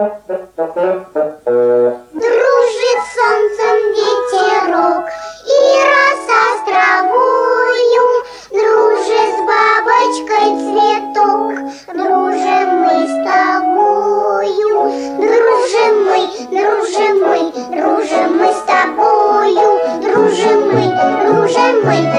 Дружит солнцем ветерок и роса с травою, Дружит с бабочкой цветок, дружим мы с тобою, Дружим мы, дружим мы, дружим мы с тобою, Дружим мы, дружим мы,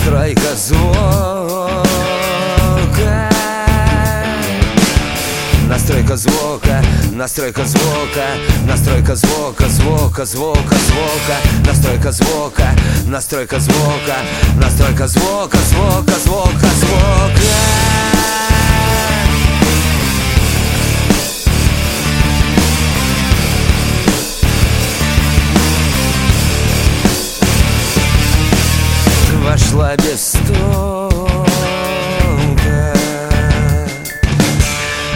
Настройка звука Настройка звука, настройка звука, настройка звука, звука, звука, звука, настройка звука, настройка звука, настройка звука, звука, звука, звука. Вошла без стука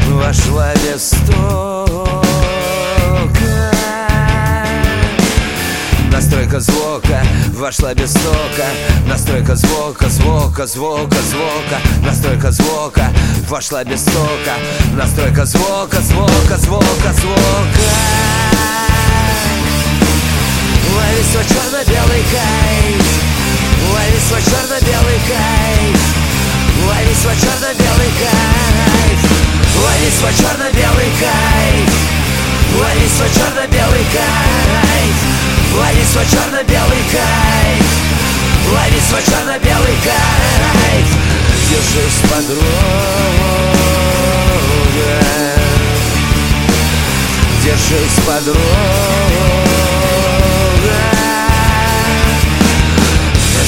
Вошла без стука Настройка звука вошла без стука Настройка звука, звука, звука, звука. Настройка звука вошла без стука Настройка звука, звука, звука, звука. Лови свой черно-белый кайф Лови свой черно-белый кайф Лови свой черно-белый кайф Лови свой черно-белый кайф Лови свой черно-белый кайф Лови свой черно-белый кайф Лови свой черно-белый кайф Держись, подруга Держись, подруга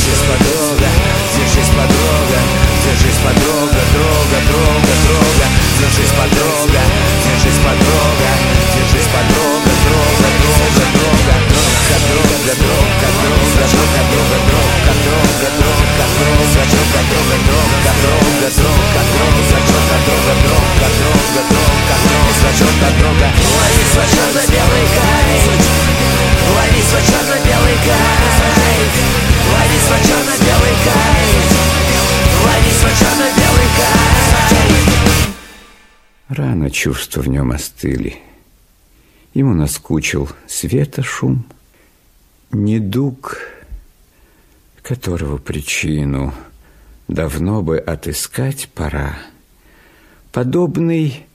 Держись, подруга, держись, подруга Держись, подруга, друга, друга, друга Держись, подруга, держись, подруга Держись, подруга, друга, друга, друга Друг от друга, друг от друга, друг от друга, друг от друга чувства в нем остыли. Ему наскучил света шум, недуг, которого причину давно бы отыскать пора, подобный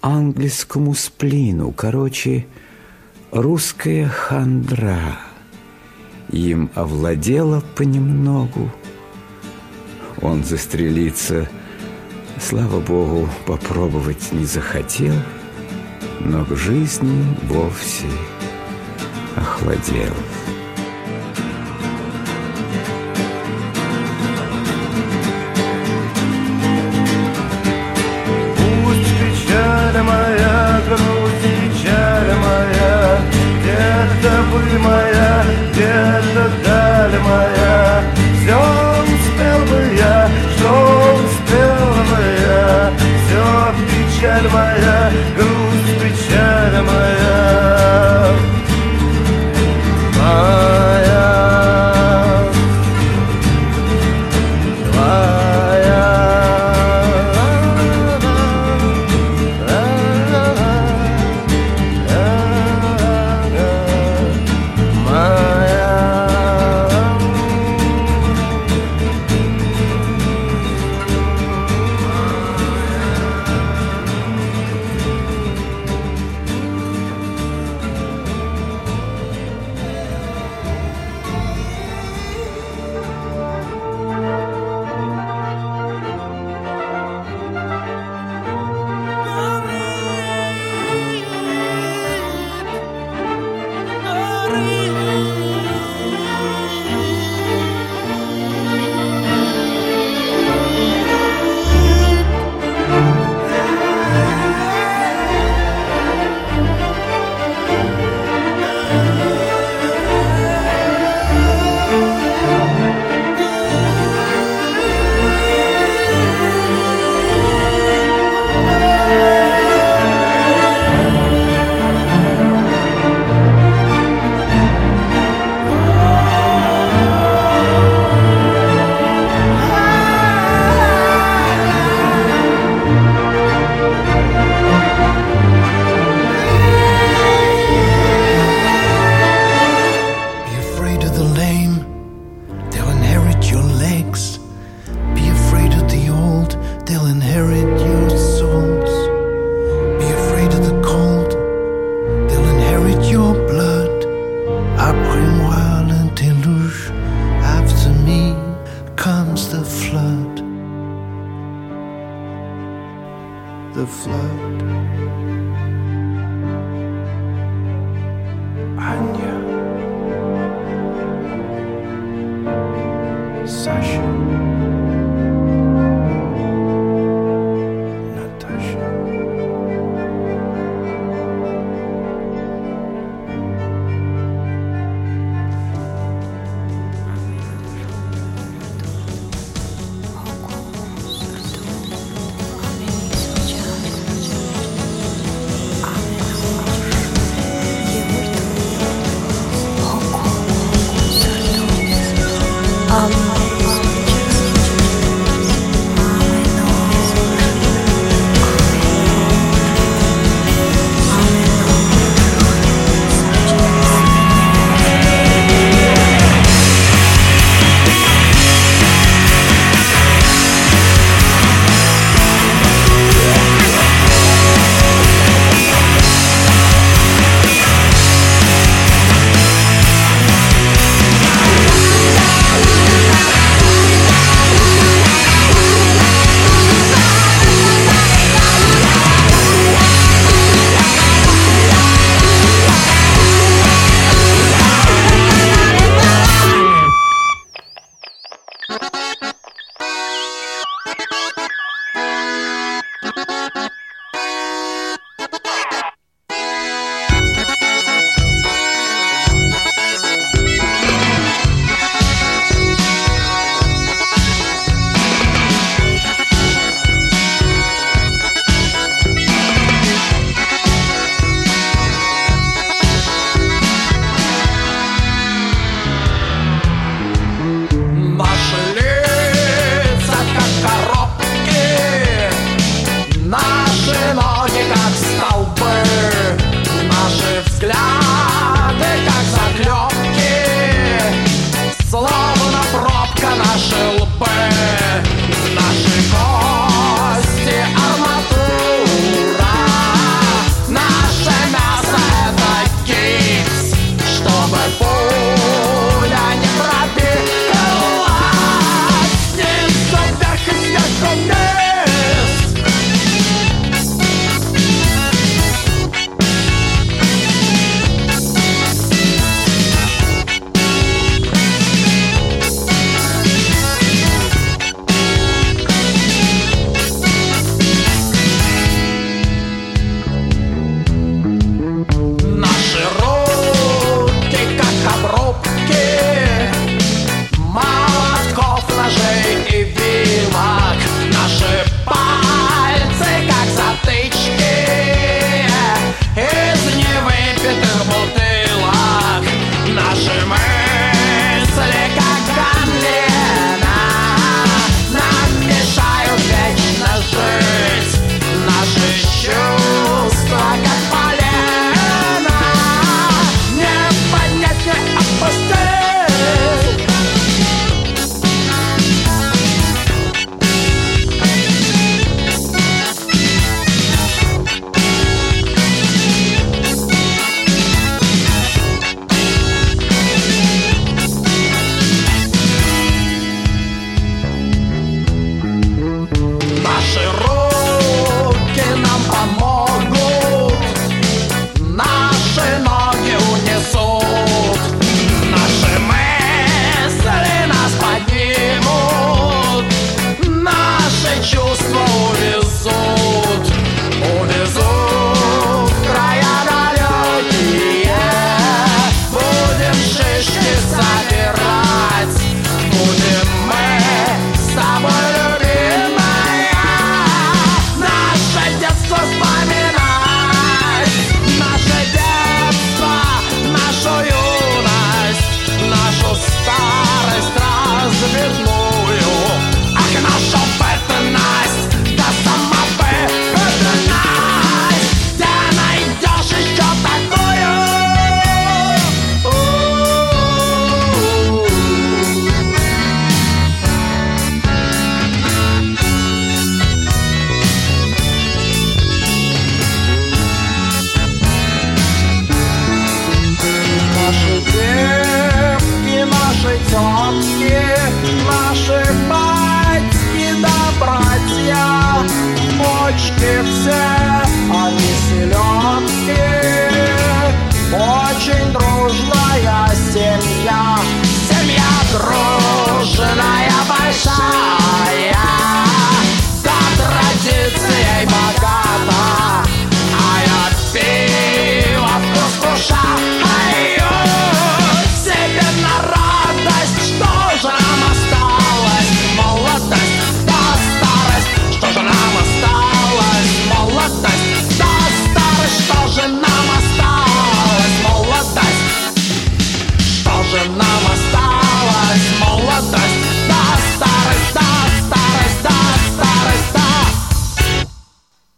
английскому сплину, короче, русская хандра. Им овладела понемногу. Он застрелиться, слава богу, попробовать не захотел, но к жизни вовсе охладел.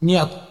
Нет,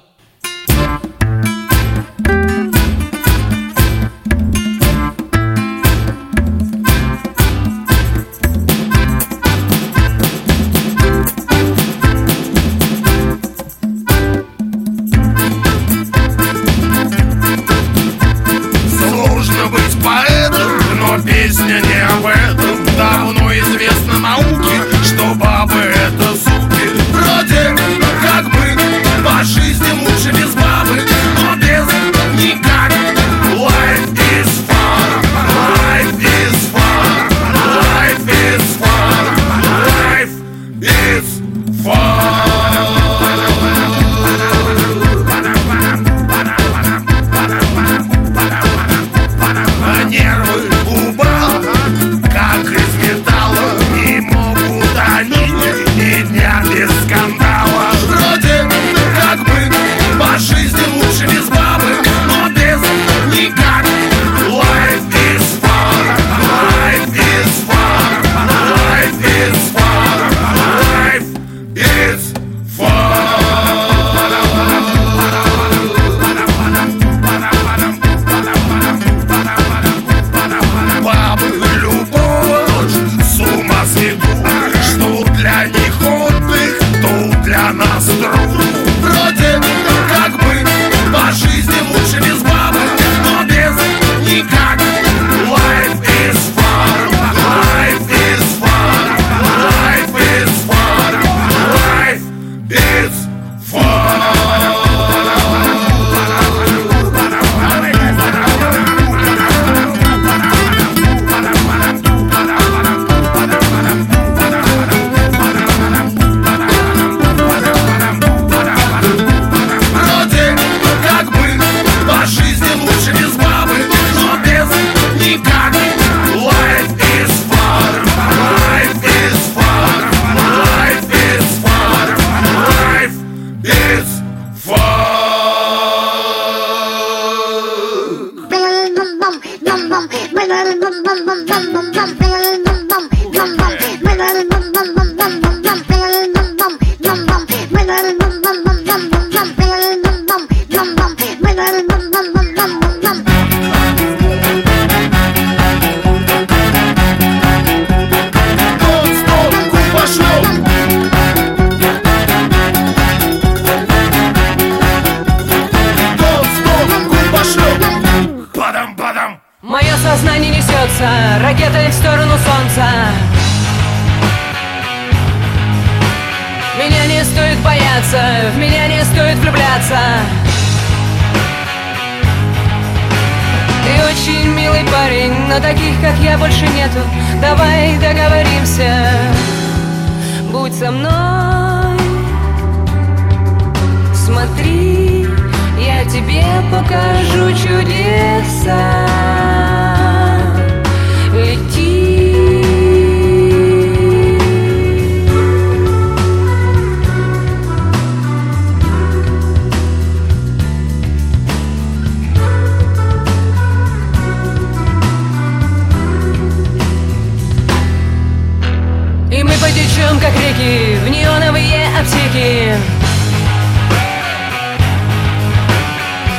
ключом, как реки, в неоновые аптеки.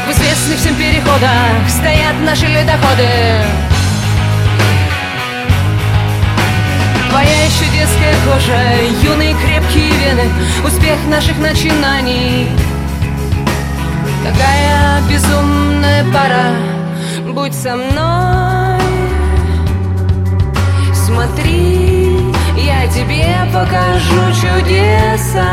В известных всем переходах стоят наши ледоходы. Твоя еще детская кожа, юные крепкие вены Успех наших начинаний. Такая безумная пора, будь со мной. Смотри. Я тебе покажу чудеса.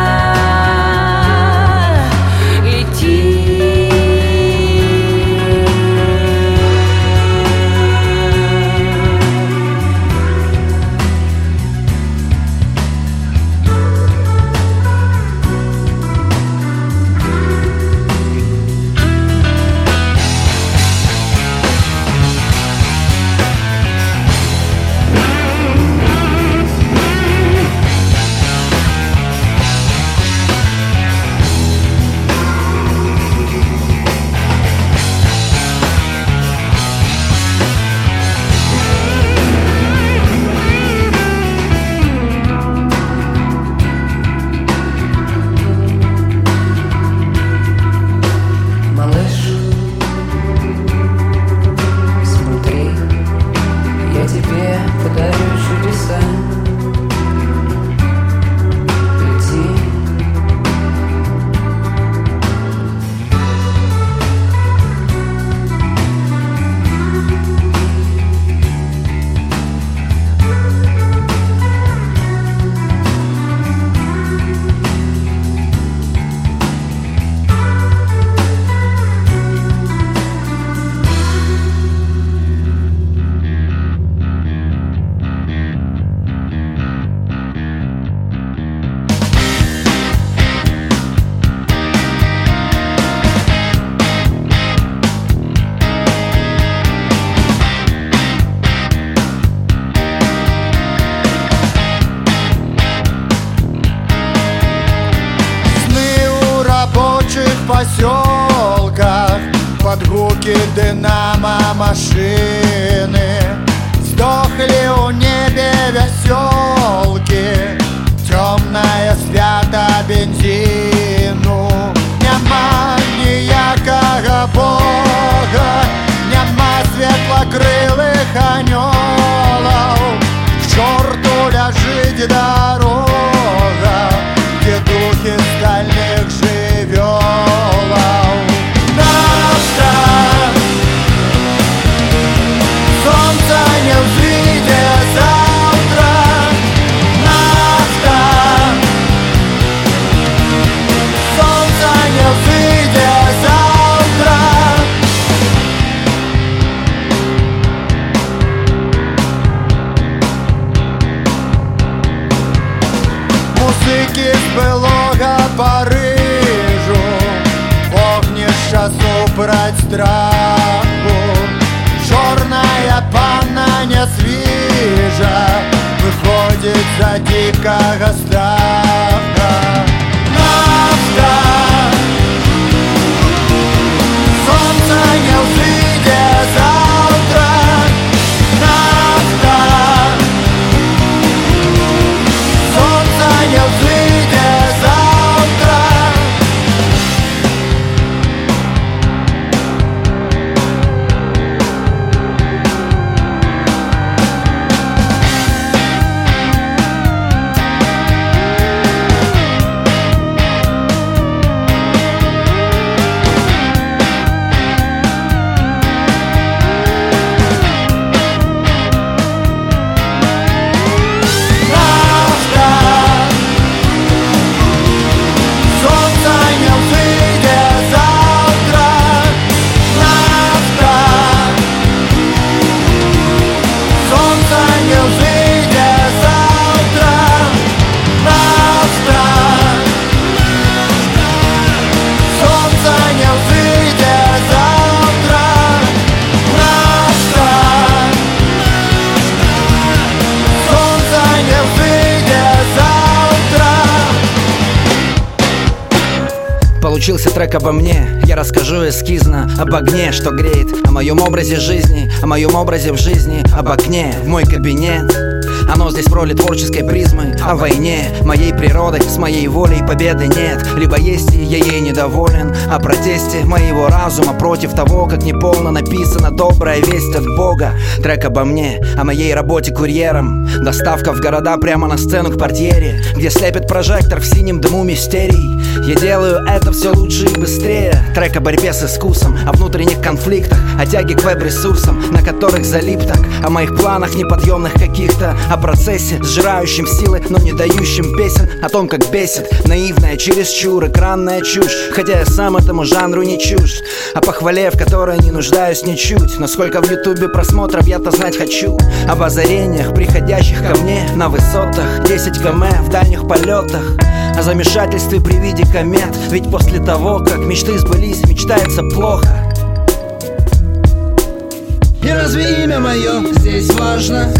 Трек обо мне Я расскажу эскизно об огне, что греет О моем образе жизни, о моем образе в жизни Об окне в мой кабинет. Оно здесь в роли творческой призмы О войне, моей природой, с моей волей победы нет. Либо есть и я ей недоволен О протесте моего разума против того Как неполно написана добрая весть от Бога. Трек обо мне, о моей работе курьером. Доставка в города прямо на сцену к портьере Где слепит прожектор в синем дыму мистерий. Я делаю это все лучше и быстрее. Трек о борьбе с искусом, о внутренних конфликтах О тяге к веб-ресурсам, на которых залип так О моих планах неподъемных каких-то О процессе, сжирающем силы, но не дающем песен О том, как бесит наивная, чересчур экранная чушь. Хотя я сам этому жанру не чушь О похвале, в которой не нуждаюсь ничуть. Но сколько в ютубе просмотров я-то знать хочу. Об озарениях, приходящих ко мне на высотах. 10 км в дальних полетах о замешательстве при виде комет Ведь после того, как мечты сбылись, мечтается плохо И разве имя мое здесь важно?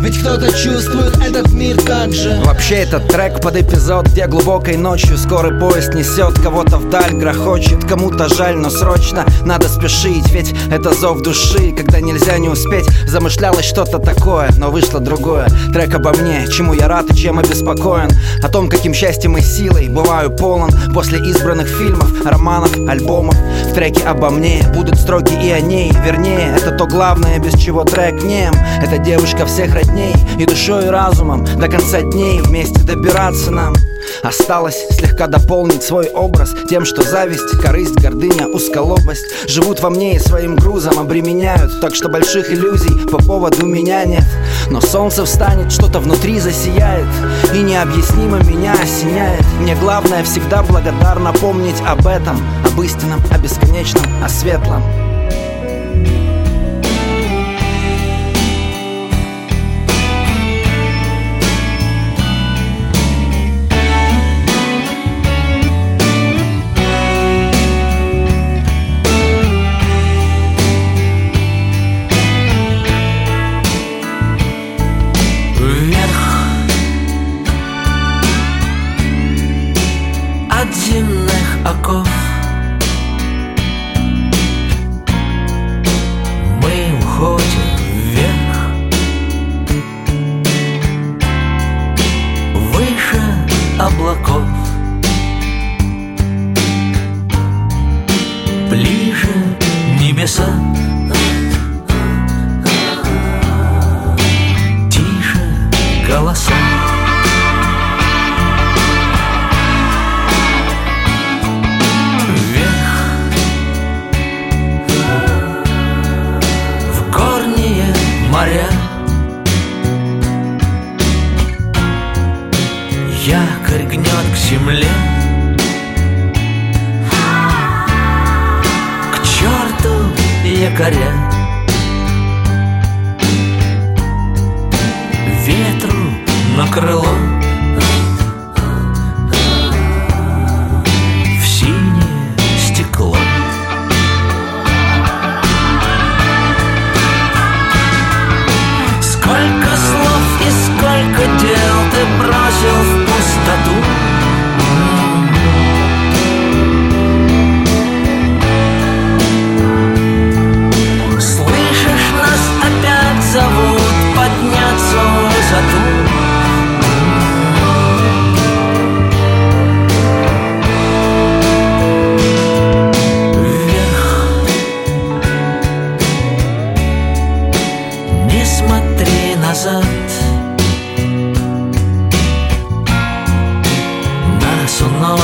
Ведь кто-то чувствует этот мир так же. Вообще этот трек под эпизод, где глубокой ночью Скорый поезд несет кого-то вдаль, грохочет Кому-то жаль, но срочно надо спешить Ведь это зов души, когда нельзя не успеть. Замышлялось что-то такое, но вышло другое. Трек обо мне, чему я рад и чем обеспокоен О том, каким счастьем и силой бываю полон После избранных фильмов, романов, альбомов. В треке обо мне будут строки и о ней. Вернее, это то главное, без чего трек нем Это девушка всех родней И душой и разумом до конца дней Вместе добираться нам. Осталось слегка дополнить свой образ Тем, что зависть, корысть, гордыня, узколобость Живут во мне и своим грузом обременяют. Так что больших иллюзий по поводу меня нет. Но солнце встанет, что-то внутри засияет И необъяснимо меня осеняет. Мне главное всегда благодарно помнить об этом Об истинном, о бесконечном, о светлом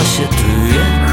Нас уносит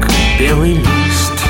как белый лист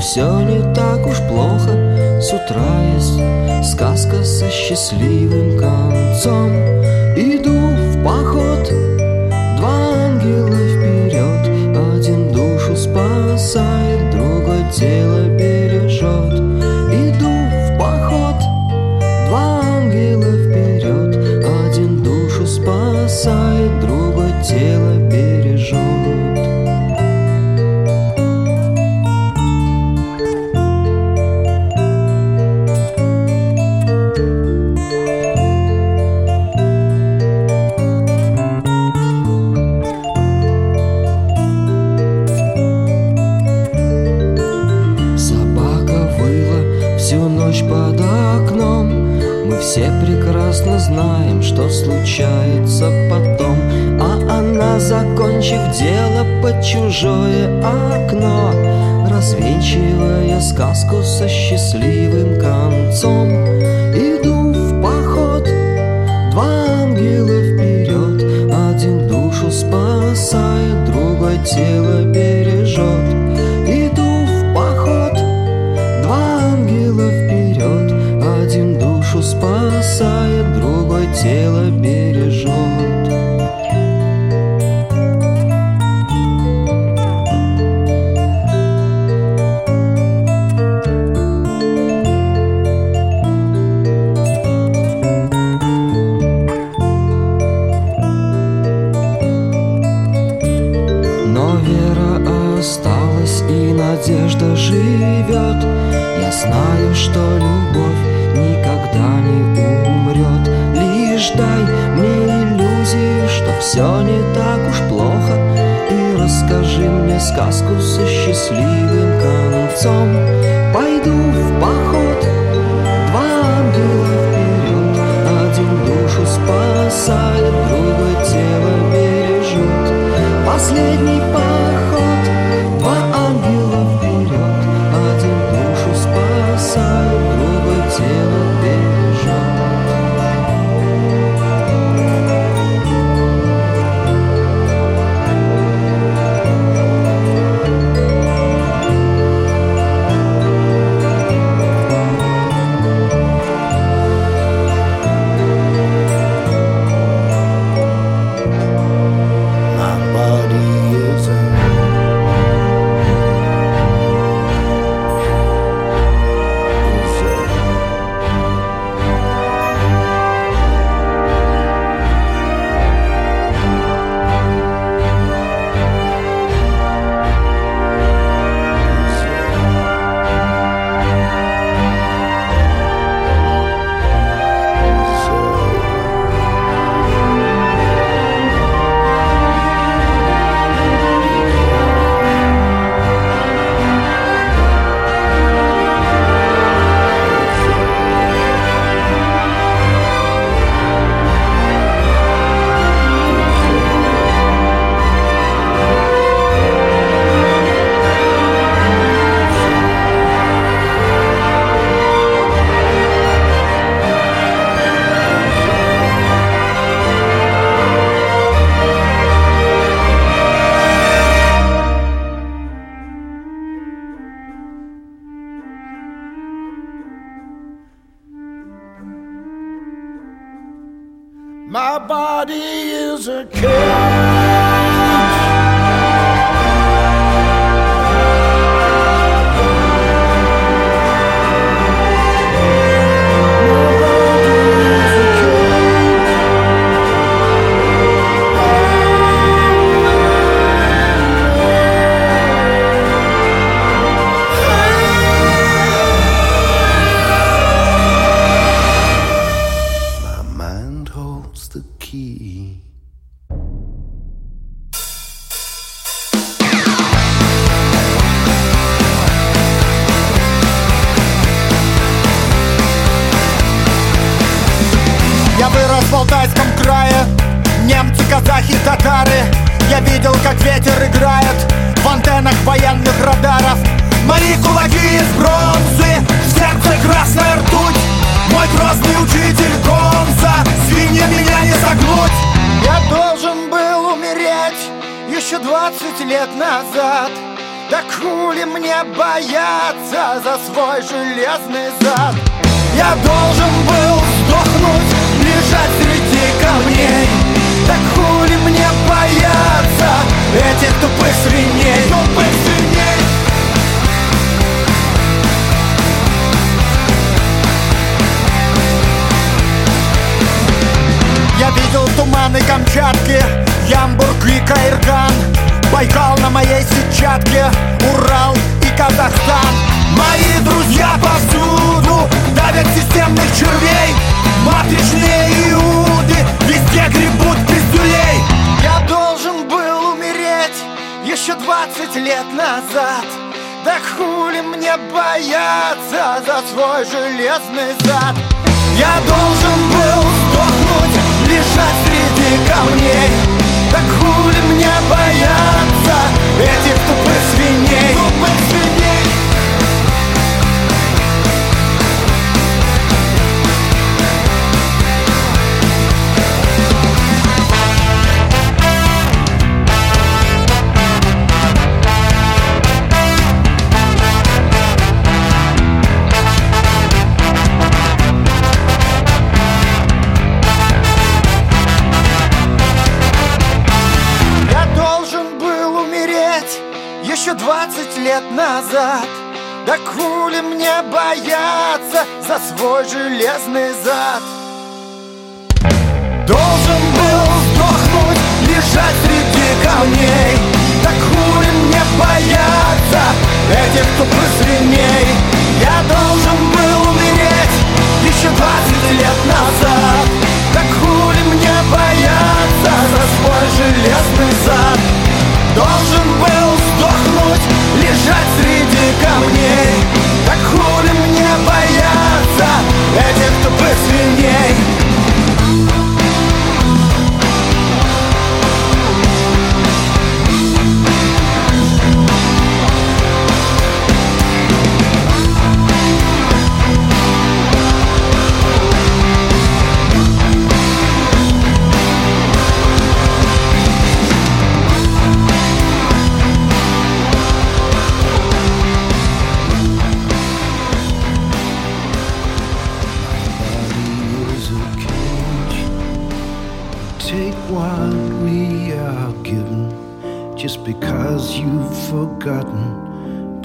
все не так уж плохо С утра есть. Сказка со счастливым концом. Иду в поход, что случается потом А она, закончив дело под чужое окно Развенчивая сказку со счастливым концом Иду в поход, два ангела вперед Один душу спасает, другой тело бережет все не так уж плохо. И расскажи мне сказку со счастливым концом. Пойду в поход, два ангела вперед Один душу спасает, другой тело бережет Последний поход, body is a cage. не бояться за свой железный зад. Я должен был сдохнуть, лежать среди камней. Так хули мне бояться этих тупых за свой железный зад. Должен был сдохнуть, лежать среди камней. Так хули мне бояться этих, тупых посильней Я должен был умереть еще двадцать лет назад. Так хули мне бояться за свой железный зад. Должен был сдохнуть, лежать среди камней. Так хули to bez mnie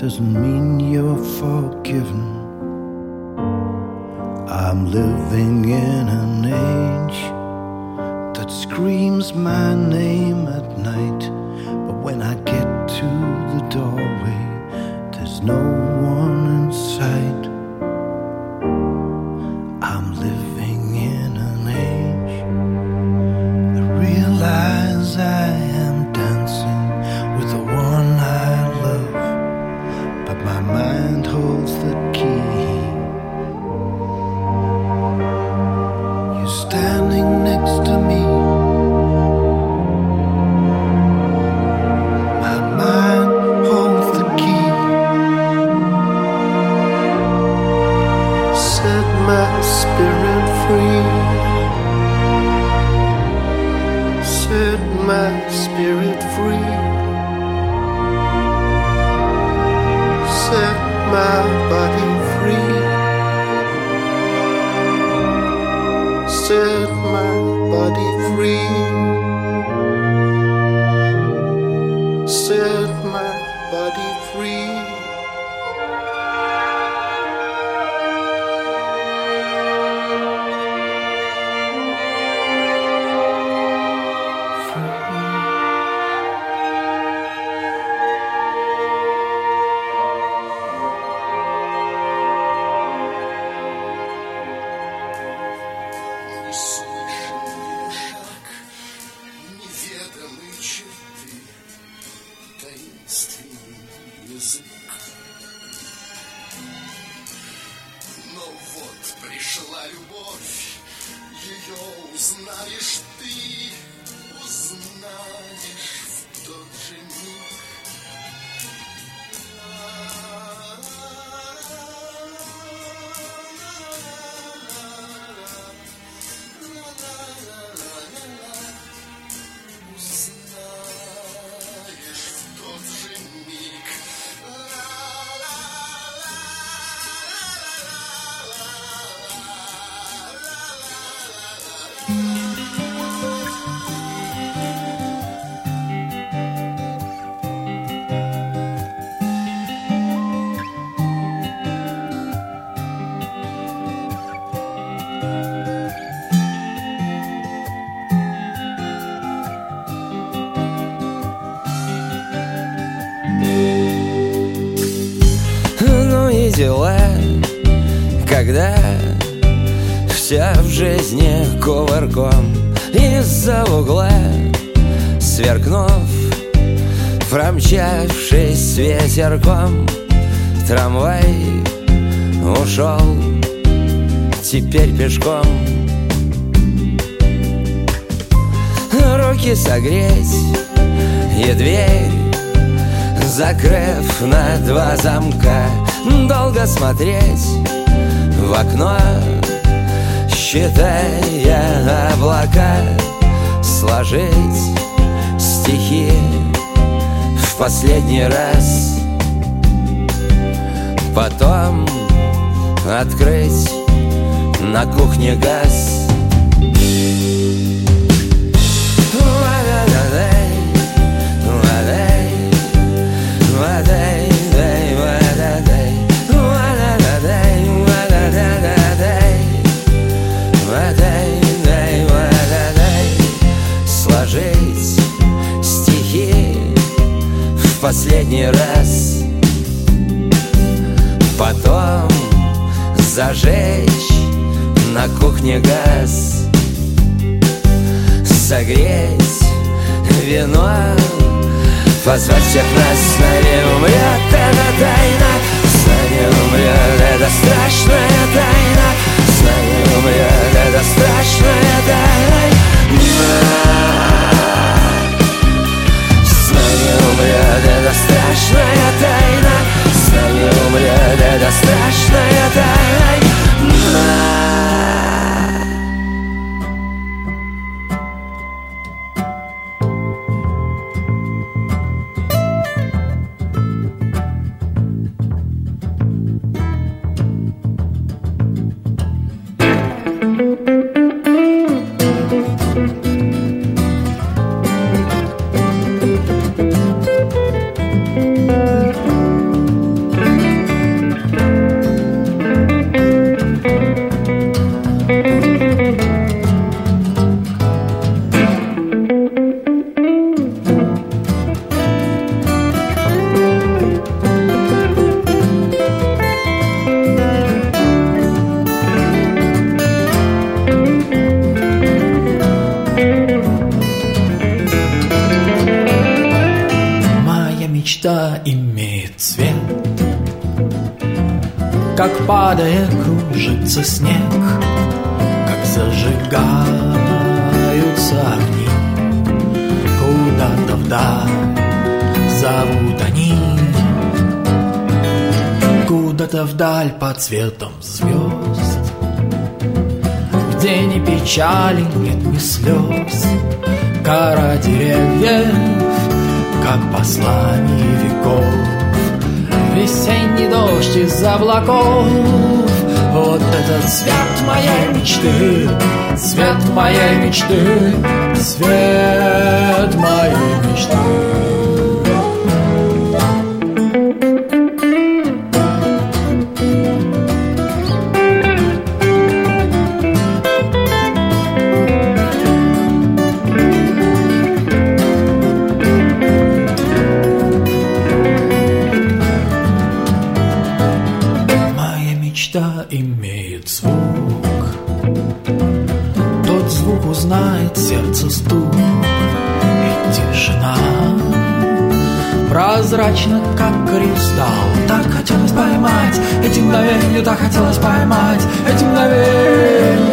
doesn't mean you're forgiven. I'm living in an когда Вся в жизни кувырком Из-за угла Сверкнув Промчавшись ветерком Трамвай ушел Теперь пешком. Руки согреть И дверь Закрыв на два замка Долго смотреть в окно Считая облака Сложить стихи В последний раз. Потом открыть на кухне газ последний раз. Потом зажечь на кухне газ. Согреть вино. Позвать всех нас с нами умрет эта тайна. С нами умрет эта страшная тайна. С нами умрет эта страшная тайна умрет эта страшная тайна. С нами умрет эта страшная тайна Куда-то вдаль под цветом звезд. Где ни печали, нет ни слез. Кора деревьев как послание веков. Весенний дождь из облаков. Вот этот цвет моей мечты Цвет моей мечты Цвет моей мечты Эти мгновения Так хотелось поймать. Эти мгновения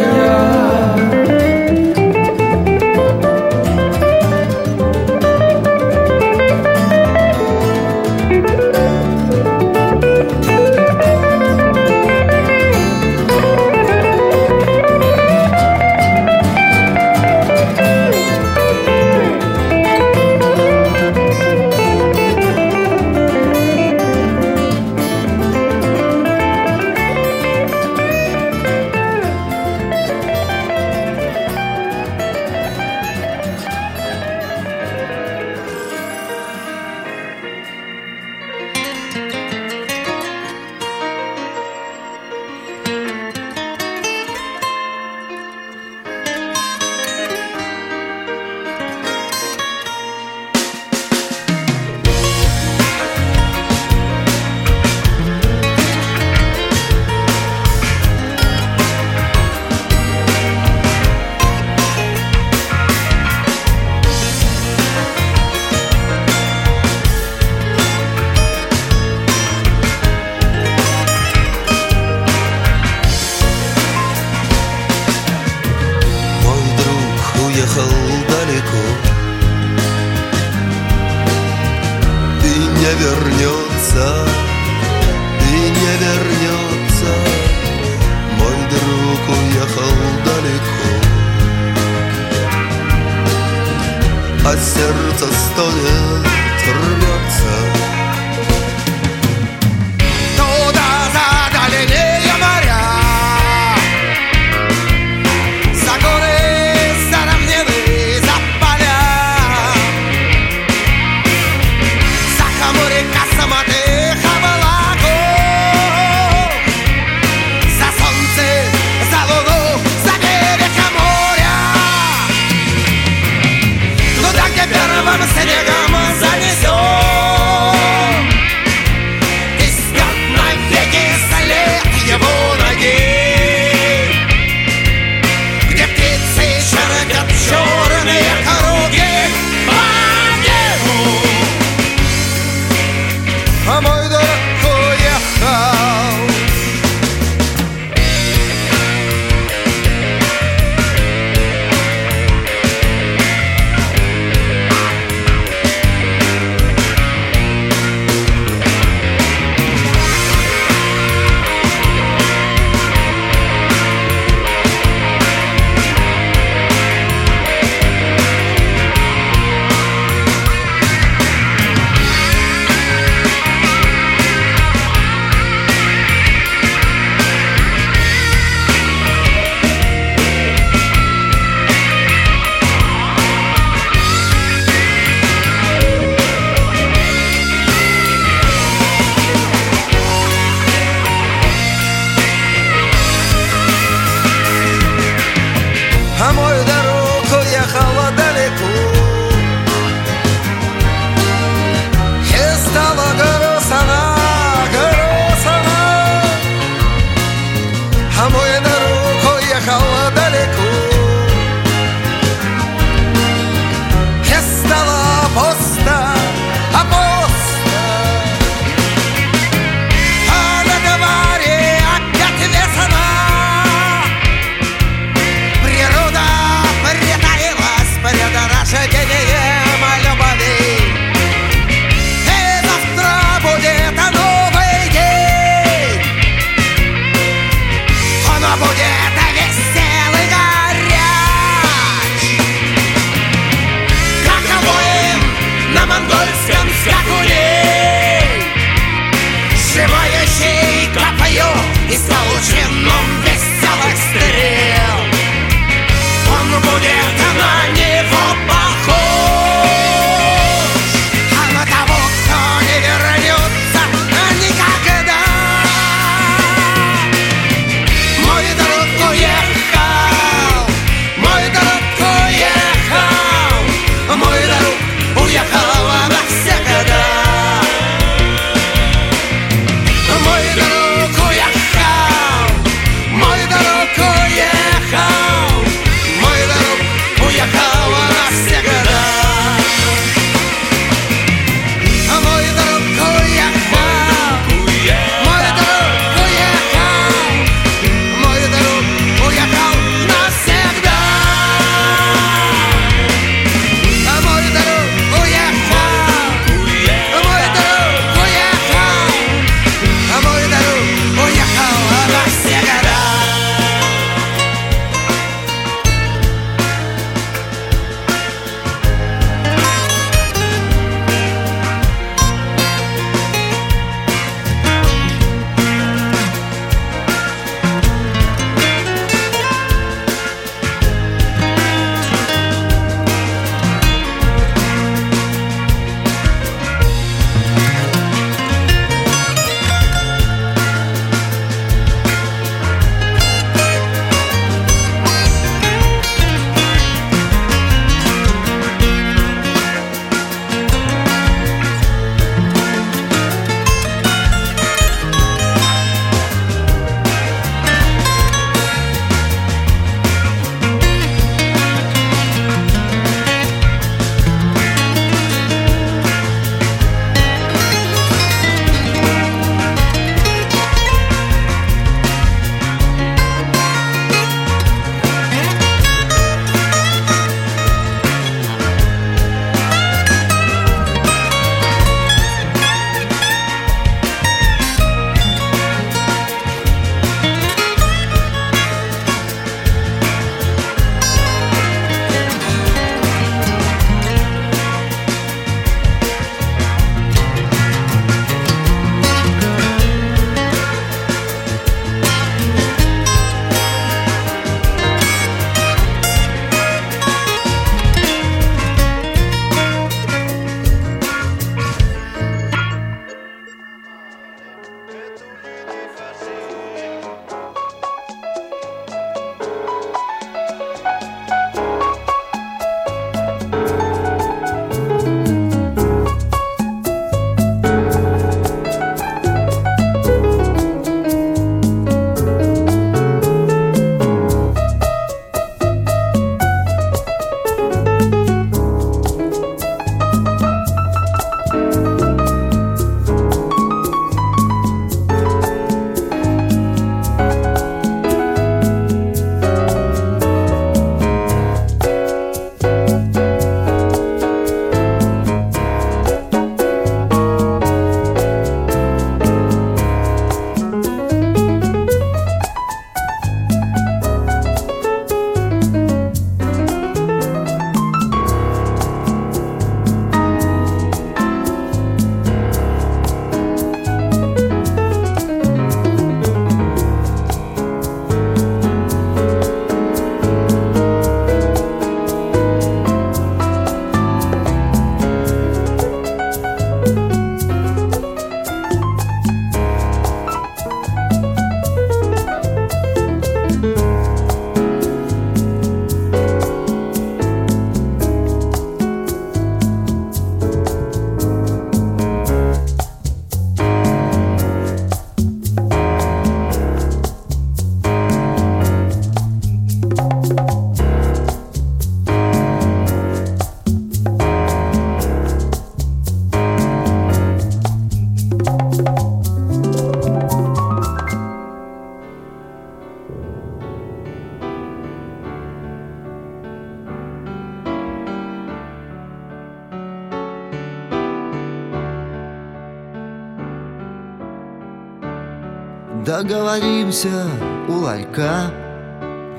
Договоримся у ларька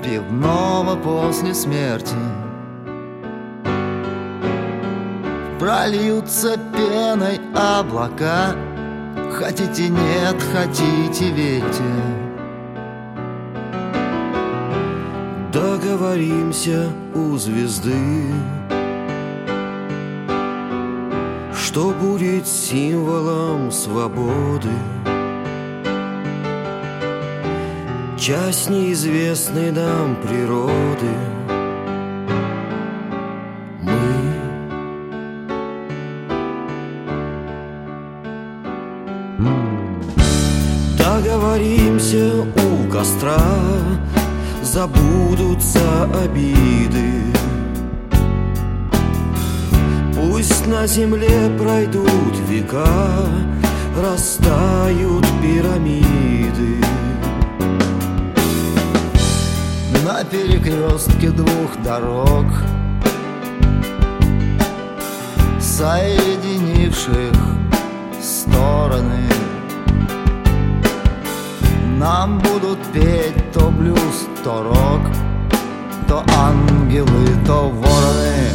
Пивного после смерти. Прольются пеной облака Хотите нет, хотите верьте. Договоримся у звезды Что будет символом свободы Часть неизвестной нам природы. Мы Договоримся у костра Забудутся обиды. Пусть на земле пройдут века Растают пирамиды На перекрестке двух дорог Соединивших стороны. Нам будут петь то блюз, то рок То ангелы, то вороны.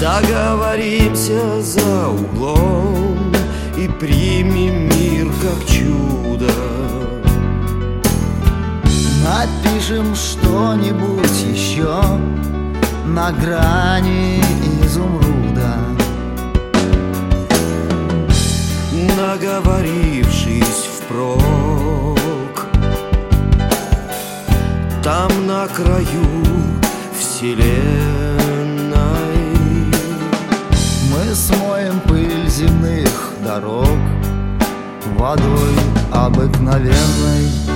Договоримся за углом И примем мир как чудо. Напишем что-нибудь еще На грани изумруда. Наговорившись впрок Там на краю вселенной смоем пыль земных дорог Водой обыкновенной